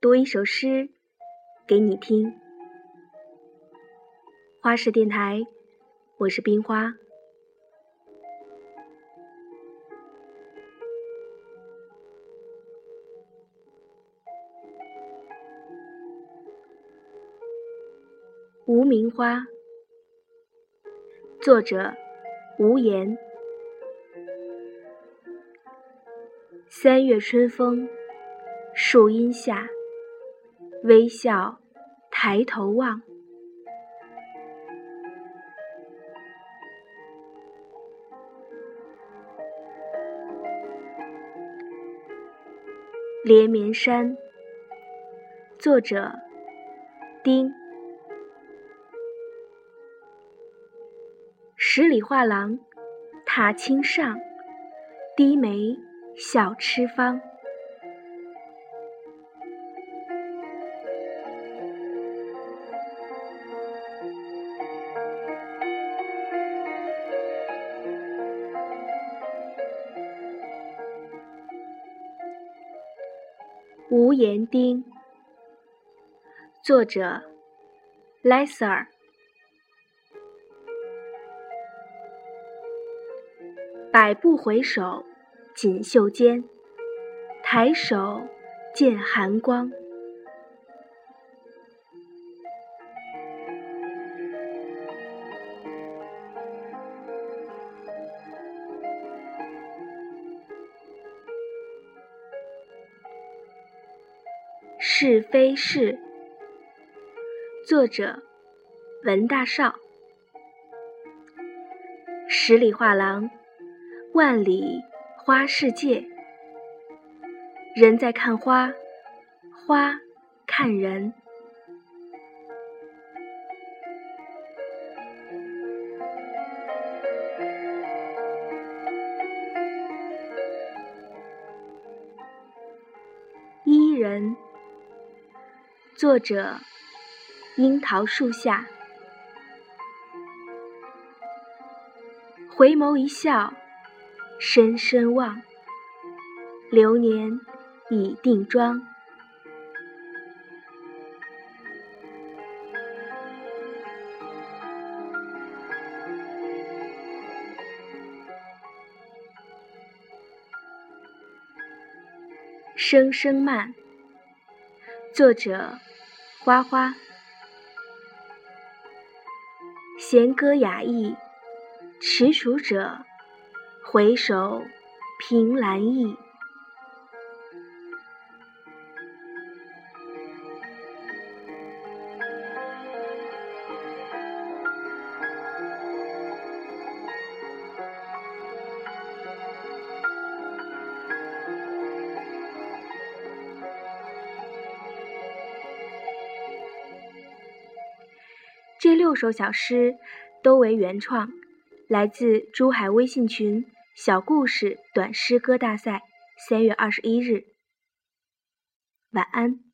读一首诗给你听。花式电台，我是冰花。无名花，作者无言。三月春风，树荫下，微笑抬头望，连绵山。作者丁。十里画廊，踏青上，低眉笑痴方。无言丁，作者莱瑟尔。百步回首，锦绣间；抬手见寒光。是非是。作者：文大少。十里画廊。万里花世界，人在看花，花看人。伊人，作者：樱桃树下，回眸一笑。深深望，流年已定妆。声声慢，作者花花。弦歌雅意，踟蹰者。回首，凭栏意。这六首小诗都为原创，来自珠海微信群。小故事短诗歌大赛，三月二十一日。晚安。